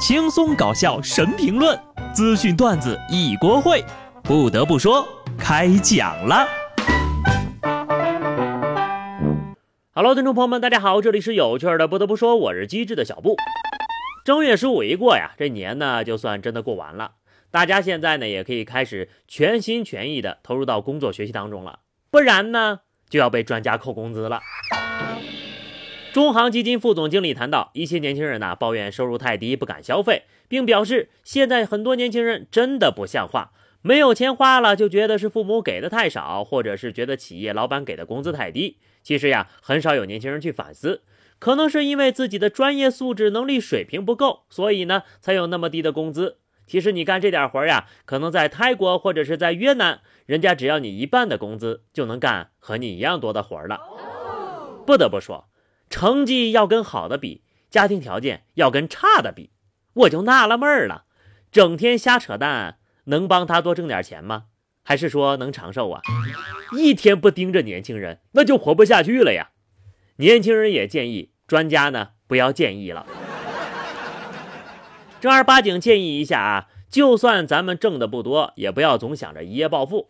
轻松搞笑神评论，资讯段子一锅烩。不得不说，开讲了。Hello，听众朋友们，大家好，这里是有趣的。不得不说，我是机智的小布。正月十五一过呀，这年呢就算真的过完了。大家现在呢也可以开始全心全意的投入到工作学习当中了，不然呢就要被专家扣工资了。中航基金副总经理谈到，一些年轻人呢抱怨收入太低，不敢消费，并表示现在很多年轻人真的不像话，没有钱花了就觉得是父母给的太少，或者是觉得企业老板给的工资太低。其实呀，很少有年轻人去反思，可能是因为自己的专业素质、能力水平不够，所以呢才有那么低的工资。其实你干这点活呀，可能在泰国或者是在越南，人家只要你一半的工资，就能干和你一样多的活了。不得不说。成绩要跟好的比，家庭条件要跟差的比，我就纳了闷儿了，整天瞎扯淡能帮他多挣点钱吗？还是说能长寿啊？一天不盯着年轻人，那就活不下去了呀！年轻人也建议，专家呢不要建议了，正儿八经建议一下啊，就算咱们挣的不多，也不要总想着一夜暴富。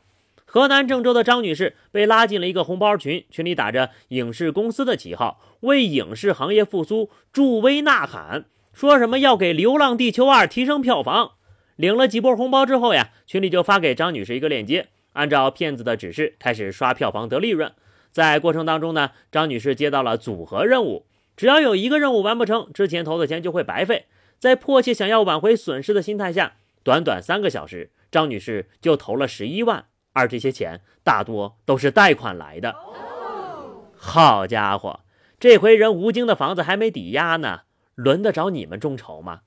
河南郑州的张女士被拉进了一个红包群，群里打着影视公司的旗号，为影视行业复苏助威呐喊，说什么要给《流浪地球二》提升票房。领了几波红包之后呀，群里就发给张女士一个链接，按照骗子的指示开始刷票房得利润。在过程当中呢，张女士接到了组合任务，只要有一个任务完不成，之前投的钱就会白费。在迫切想要挽回损失的心态下，短短三个小时，张女士就投了十一万。而这些钱大多都是贷款来的。好家伙，这回人吴京的房子还没抵押呢，轮得着你们众筹吗？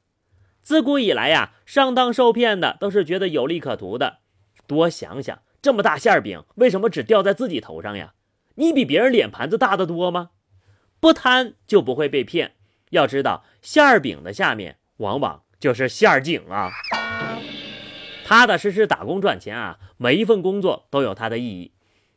自古以来呀，上当受骗的都是觉得有利可图的。多想想，这么大馅饼，为什么只掉在自己头上呀？你比别人脸盘子大得多吗？不贪就不会被骗。要知道，馅饼的下面往往就是馅井啊。踏踏实实打工赚钱啊，每一份工作都有它的意义。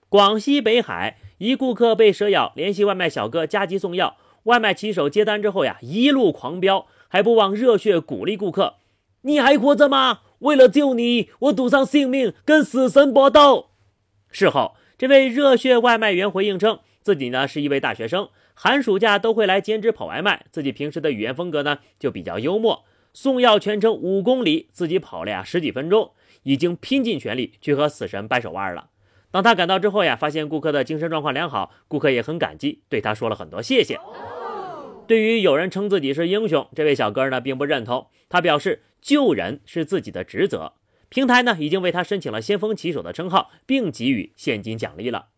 广西北海一顾客被蛇咬，联系外卖小哥加急送药。外卖骑手接单之后呀，一路狂飙，还不忘热血鼓励顾客：“你还活着吗？为了救你，我赌上性命跟死神搏斗。”事后，这位热血外卖员回应称，自己呢是一位大学生，寒暑假都会来兼职跑外卖，自己平时的语言风格呢就比较幽默。送药全程五公里，自己跑了呀十几分钟，已经拼尽全力去和死神掰手腕了。当他赶到之后呀，发现顾客的精神状况良好，顾客也很感激，对他说了很多谢谢。对于有人称自己是英雄，这位小哥呢并不认同，他表示救人是自己的职责。平台呢已经为他申请了先锋骑手的称号，并给予现金奖励了。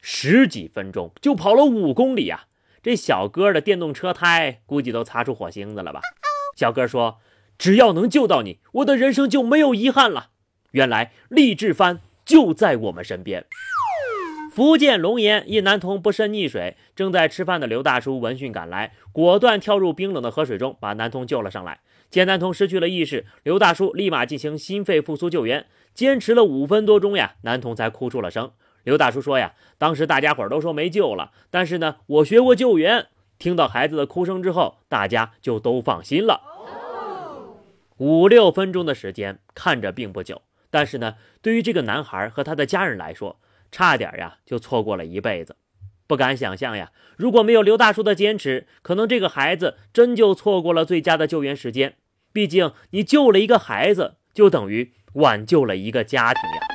十几分钟就跑了五公里呀，这小哥的电动车胎估计都擦出火星子了吧。小哥说：“只要能救到你，我的人生就没有遗憾了。”原来励志番就在我们身边。福建龙岩一男童不慎溺水，正在吃饭的刘大叔闻讯赶来，果断跳入冰冷的河水中，把男童救了上来。见男童失去了意识，刘大叔立马进行心肺复苏救援，坚持了五分多钟呀，男童才哭出了声。刘大叔说呀：“当时大家伙都说没救了，但是呢，我学过救援。”听到孩子的哭声之后，大家就都放心了。五六分钟的时间看着并不久，但是呢，对于这个男孩和他的家人来说，差点呀就错过了一辈子。不敢想象呀，如果没有刘大叔的坚持，可能这个孩子真就错过了最佳的救援时间。毕竟你救了一个孩子，就等于挽救了一个家庭呀。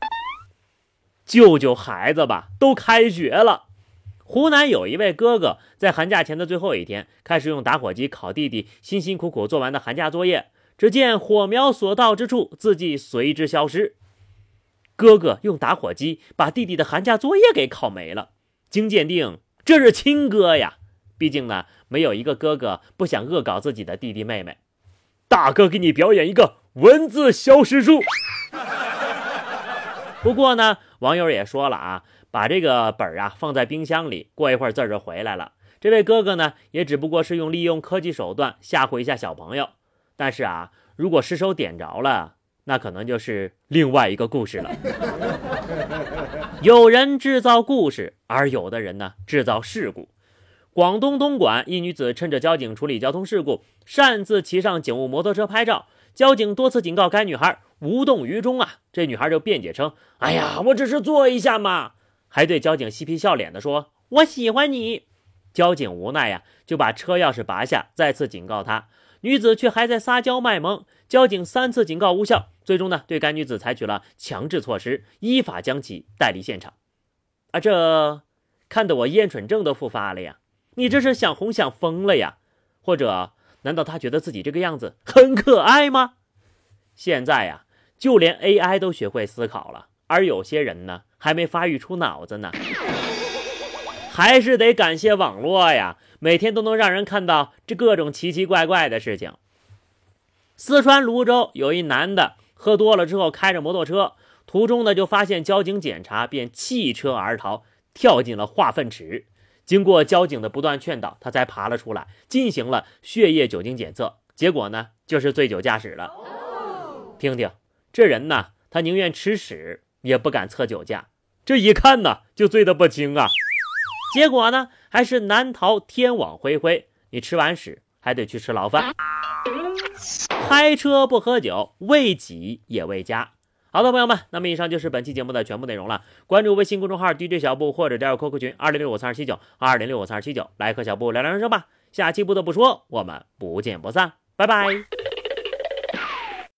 救救孩子吧，都开学了。湖南有一位哥哥，在寒假前的最后一天，开始用打火机烤弟弟辛辛苦苦做完的寒假作业。只见火苗所到之处，字迹随之消失。哥哥用打火机把弟弟的寒假作业给烤没了。经鉴定，这是亲哥呀！毕竟呢，没有一个哥哥不想恶搞自己的弟弟妹妹。大哥，给你表演一个文字消失术。不过呢，网友也说了啊。把这个本儿啊放在冰箱里，过一会儿字儿就回来了。这位哥哥呢，也只不过是用利用科技手段吓唬一下小朋友。但是啊，如果失手点着了，那可能就是另外一个故事了。有人制造故事，而有的人呢制造事故。广东东莞一女子趁着交警处理交通事故，擅自骑上警务摩托车拍照，交警多次警告该女孩无动于衷啊，这女孩就辩解称：“哎呀，我只是坐一下嘛。”还对交警嬉皮笑脸的说：“我喜欢你。”交警无奈呀，就把车钥匙拔下，再次警告他。女子却还在撒娇卖萌，交警三次警告无效，最终呢，对该女子采取了强制措施，依法将其带离现场。啊，这看得我厌蠢症都复发了呀！你这是想红想疯了呀？或者，难道他觉得自己这个样子很可爱吗？现在呀，就连 AI 都学会思考了，而有些人呢，还没发育出脑子呢。还是得感谢网络呀，每天都能让人看到这各种奇奇怪怪的事情。四川泸州有一男的喝多了之后开着摩托车，途中呢就发现交警检查，便弃车而逃，跳进了化粪池。经过交警的不断劝导，他才爬了出来，进行了血液酒精检测，结果呢就是醉酒驾驶了。听听这人呢，他宁愿吃屎也不敢测酒驾，这一看呢就醉得不轻啊。结果呢，还是难逃天网恢恢。你吃完屎还得去吃牢饭。开车不喝酒，为己也为家。好的，朋友们，那么以上就是本期节目的全部内容了。关注微信公众号 DJ 小布，或者加入 QQ 群二零六五三二七九二零六五三二七九，来和小布聊聊人生吧。下期不得不说，我们不见不散，拜拜。